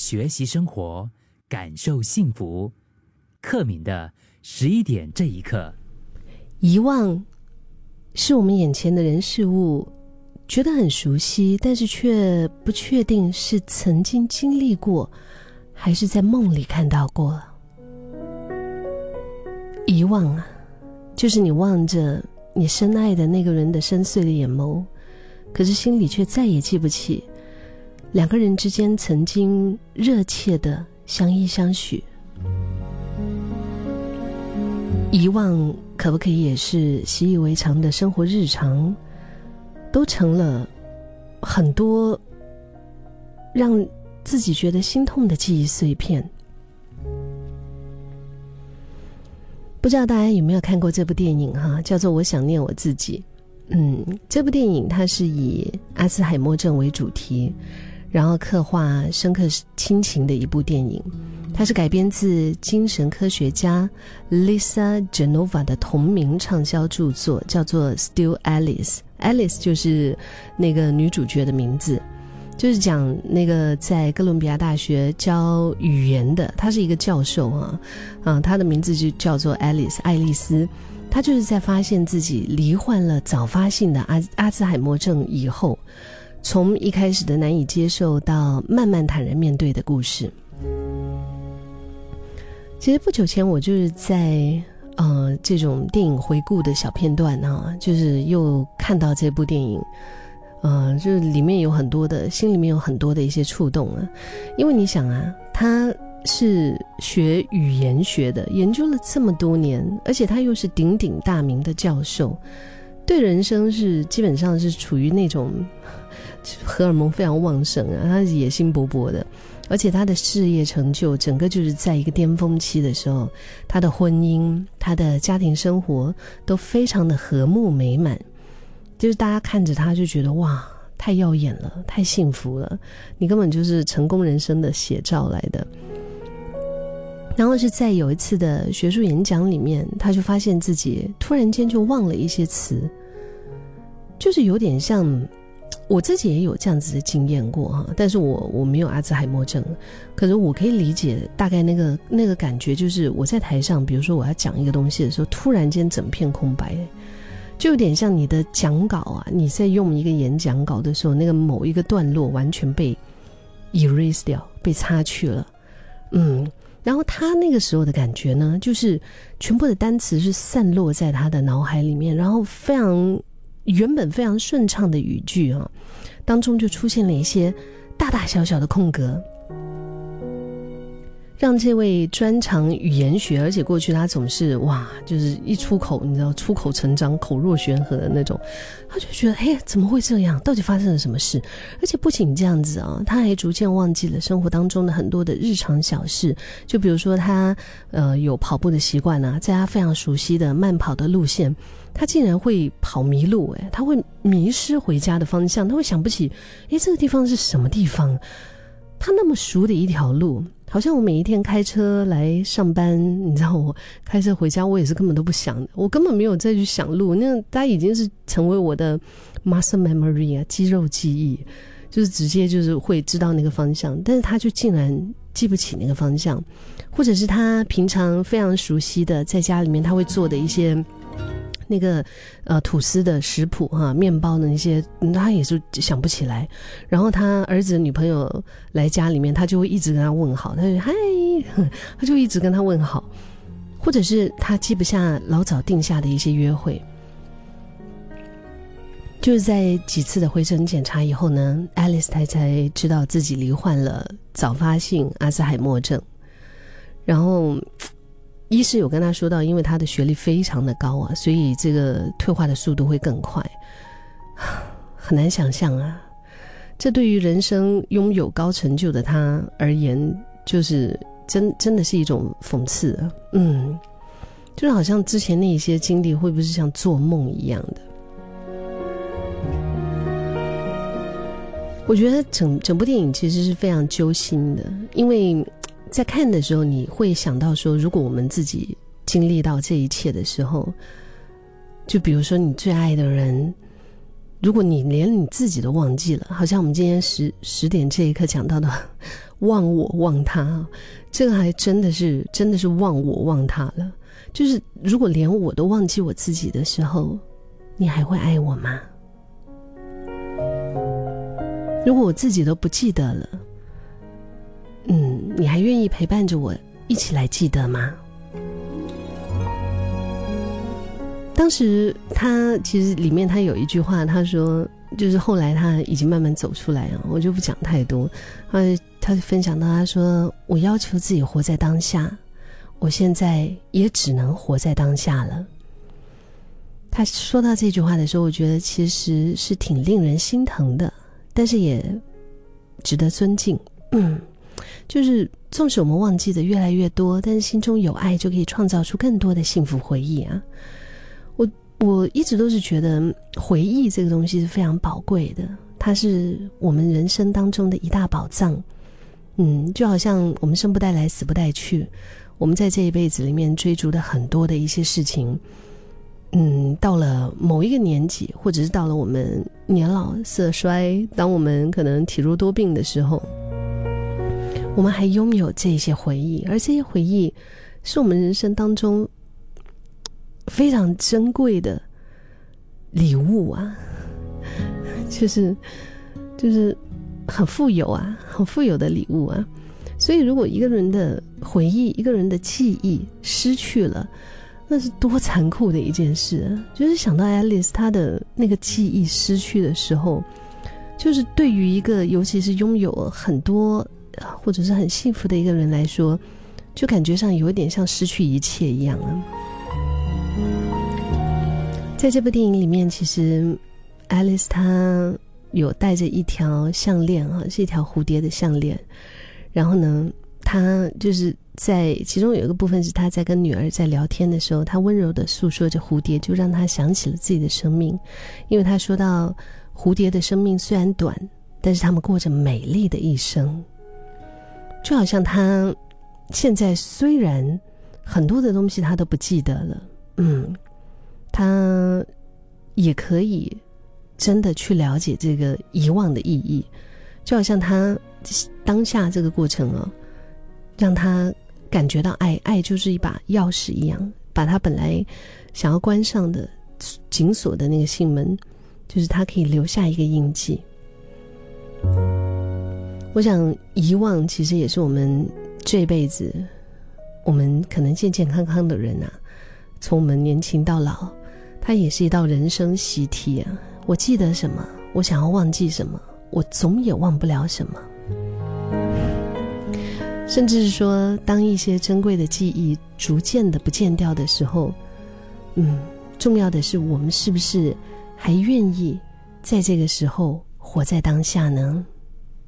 学习生活，感受幸福。克敏的十一点这一刻，遗忘是我们眼前的人事物，觉得很熟悉，但是却不确定是曾经经历过，还是在梦里看到过。遗忘啊，就是你望着你深爱的那个人的深邃的眼眸，可是心里却再也记不起两个人之间曾经热切的相依相许。遗忘可不可以也是习以为常的生活日常，都成了很多让自己觉得心痛的记忆碎片。不知道大家有没有看过这部电影哈，叫做《我想念我自己》。嗯，这部电影它是以阿兹海默症为主题，然后刻画深刻亲情的一部电影。它是改编自精神科学家 Lisa Genova 的同名畅销著作，叫做《Still Alice》。Alice 就是那个女主角的名字，就是讲那个在哥伦比亚大学教语言的，他是一个教授啊，啊，他的名字就叫做 Alice 爱丽丝。他就是在发现自己罹患了早发性的阿阿兹海默症以后，从一开始的难以接受到慢慢坦然面对的故事。其实不久前，我就是在呃这种电影回顾的小片段啊，就是又看到这部电影，呃，就是里面有很多的，心里面有很多的一些触动啊。因为你想啊，他是学语言学的，研究了这么多年，而且他又是鼎鼎大名的教授，对人生是基本上是处于那种荷尔蒙非常旺盛啊，他野心勃勃的。而且他的事业成就，整个就是在一个巅峰期的时候，他的婚姻、他的家庭生活都非常的和睦美满，就是大家看着他就觉得哇，太耀眼了，太幸福了，你根本就是成功人生的写照来的。然后是在有一次的学术演讲里面，他就发现自己突然间就忘了一些词，就是有点像。我自己也有这样子的经验过哈，但是我我没有阿兹海默症，可是我可以理解大概那个那个感觉，就是我在台上，比如说我要讲一个东西的时候，突然间整片空白，就有点像你的讲稿啊，你在用一个演讲稿的时候，那个某一个段落完全被 erase 掉，被擦去了，嗯，然后他那个时候的感觉呢，就是全部的单词是散落在他的脑海里面，然后非常。原本非常顺畅的语句啊，当中就出现了一些大大小小的空格，让这位专长语言学，而且过去他总是哇，就是一出口，你知道出口成章、口若悬河的那种，他就觉得哎，怎么会这样？到底发生了什么事？而且不仅这样子啊，他还逐渐忘记了生活当中的很多的日常小事，就比如说他呃有跑步的习惯呢，在他非常熟悉的慢跑的路线。他竟然会跑迷路，哎，他会迷失回家的方向，他会想不起，哎，这个地方是什么地方？他那么熟的一条路，好像我每一天开车来上班，你知道，我开车回家，我也是根本都不想，我根本没有再去想路，那他已经是成为我的 muscle memory 啊，肌肉记忆，就是直接就是会知道那个方向，但是他就竟然记不起那个方向，或者是他平常非常熟悉的在家里面他会做的一些。那个呃吐司的食谱哈，面包的那些，他也是想不起来。然后他儿子女朋友来家里面，他就会一直跟他问好，他就嗨，他就一直跟他问好。或者是他记不下老早定下的一些约会，就是在几次的回诊检查以后呢，爱丽丝才才知道自己罹患了早发性阿兹海默症，然后。一是有跟他说到，因为他的学历非常的高啊，所以这个退化的速度会更快，很难想象啊。这对于人生拥有高成就的他而言，就是真真的是一种讽刺啊。嗯，就是好像之前那一些经历，会不会是像做梦一样的？我觉得整整部电影其实是非常揪心的，因为。在看的时候，你会想到说，如果我们自己经历到这一切的时候，就比如说你最爱的人，如果你连你自己都忘记了，好像我们今天十十点这一刻讲到的“忘我忘他”，这个还真的是真的是忘我忘他了。就是如果连我都忘记我自己的时候，你还会爱我吗？如果我自己都不记得了，嗯，你还愿意陪伴着我一起来记得吗？当时他其实里面他有一句话，他说就是后来他已经慢慢走出来啊，我就不讲太多。他他分享到他说：“我要求自己活在当下，我现在也只能活在当下了。”他说到这句话的时候，我觉得其实是挺令人心疼的，但是也值得尊敬。嗯，就是纵使我们忘记的越来越多，但是心中有爱，就可以创造出更多的幸福回忆啊！我我一直都是觉得回忆这个东西是非常宝贵的，它是我们人生当中的一大宝藏。嗯，就好像我们生不带来，死不带去，我们在这一辈子里面追逐的很多的一些事情。嗯，到了某一个年纪，或者是到了我们年老色衰，当我们可能体弱多病的时候，我们还拥有这些回忆，而这些回忆是我们人生当中非常珍贵的礼物啊，就是就是很富有啊，很富有的礼物啊。所以，如果一个人的回忆、一个人的记忆失去了，那是多残酷的一件事！啊就是想到爱丽丝她的那个记忆失去的时候，就是对于一个尤其是拥有很多或者是很幸福的一个人来说，就感觉上有点像失去一切一样啊。在这部电影里面，其实爱丽丝她有戴着一条项链啊，是一条蝴蝶的项链，然后呢，她就是。在其中有一个部分是他在跟女儿在聊天的时候，他温柔的诉说着蝴蝶，就让他想起了自己的生命，因为他说到蝴蝶的生命虽然短，但是他们过着美丽的一生，就好像他现在虽然很多的东西他都不记得了，嗯，他也可以真的去了解这个遗忘的意义，就好像他当下这个过程啊，让他。感觉到爱，爱就是一把钥匙一样，把他本来想要关上的紧锁的那个心门，就是他可以留下一个印记。我想遗忘其实也是我们这辈子，我们可能健健康康的人啊，从我们年轻到老，它也是一道人生习题啊。我记得什么，我想要忘记什么，我总也忘不了什么。甚至是说，当一些珍贵的记忆逐渐的不见掉的时候，嗯，重要的是我们是不是还愿意在这个时候活在当下呢？